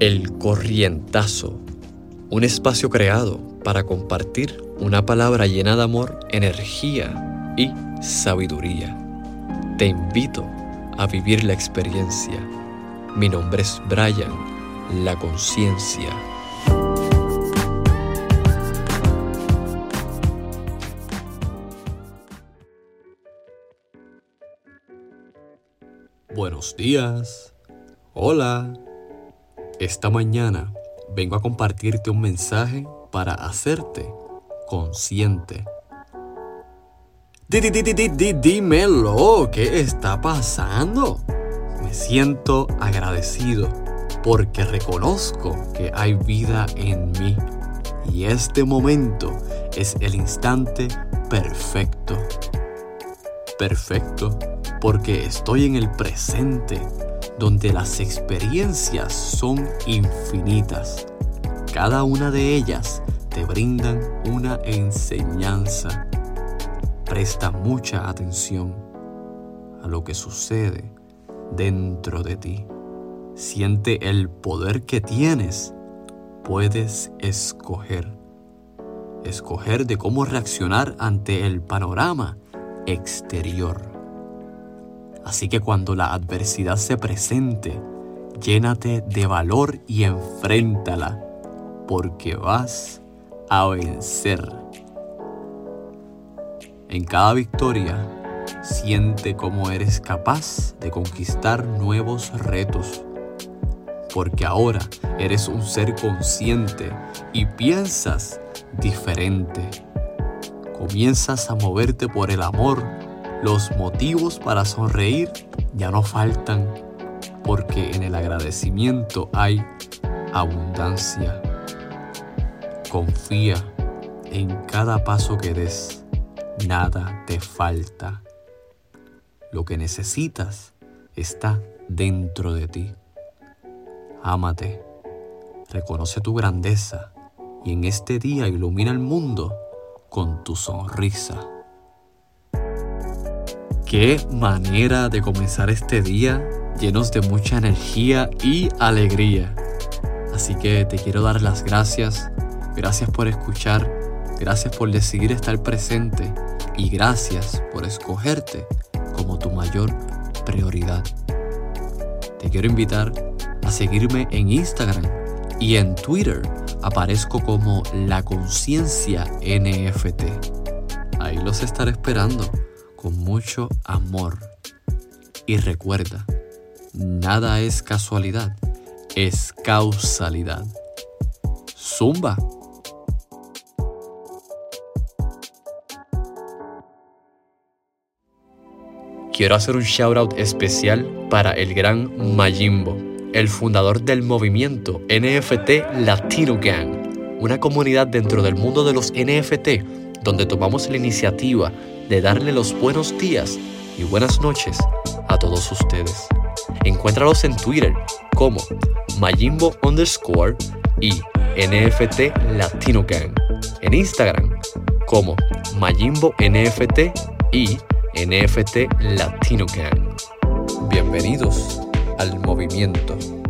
El Corrientazo, un espacio creado para compartir una palabra llena de amor, energía y sabiduría. Te invito a vivir la experiencia. Mi nombre es Brian, la conciencia. Buenos días. Hola. Esta mañana vengo a compartirte un mensaje para hacerte consciente. Dímelo, ¿qué está pasando? Me siento agradecido porque reconozco que hay vida en mí y este momento es el instante perfecto. Perfecto porque estoy en el presente donde las experiencias son infinitas. Cada una de ellas te brindan una enseñanza. Presta mucha atención a lo que sucede dentro de ti. Siente el poder que tienes. Puedes escoger. Escoger de cómo reaccionar ante el panorama exterior. Así que cuando la adversidad se presente, llénate de valor y enfréntala, porque vas a vencer. En cada victoria, siente cómo eres capaz de conquistar nuevos retos, porque ahora eres un ser consciente y piensas diferente. Comienzas a moverte por el amor los motivos para sonreír ya no faltan porque en el agradecimiento hay abundancia. Confía en cada paso que des, nada te falta. Lo que necesitas está dentro de ti. Ámate, reconoce tu grandeza y en este día ilumina el mundo con tu sonrisa. Qué manera de comenzar este día llenos de mucha energía y alegría. Así que te quiero dar las gracias. Gracias por escuchar. Gracias por decidir estar presente. Y gracias por escogerte como tu mayor prioridad. Te quiero invitar a seguirme en Instagram y en Twitter. Aparezco como La Conciencia NFT. Ahí los estaré esperando con mucho amor. Y recuerda, nada es casualidad, es causalidad. Zumba. Quiero hacer un shout out especial para el gran Majimbo, el fundador del movimiento NFT Latino Gang, una comunidad dentro del mundo de los NFT donde tomamos la iniciativa de darle los buenos días y buenas noches a todos ustedes. Encuéntralos en Twitter como Majimbo underscore y NFT Latino Gang. En Instagram como Majimbo NFT y NFT Latino Gang. Bienvenidos al movimiento.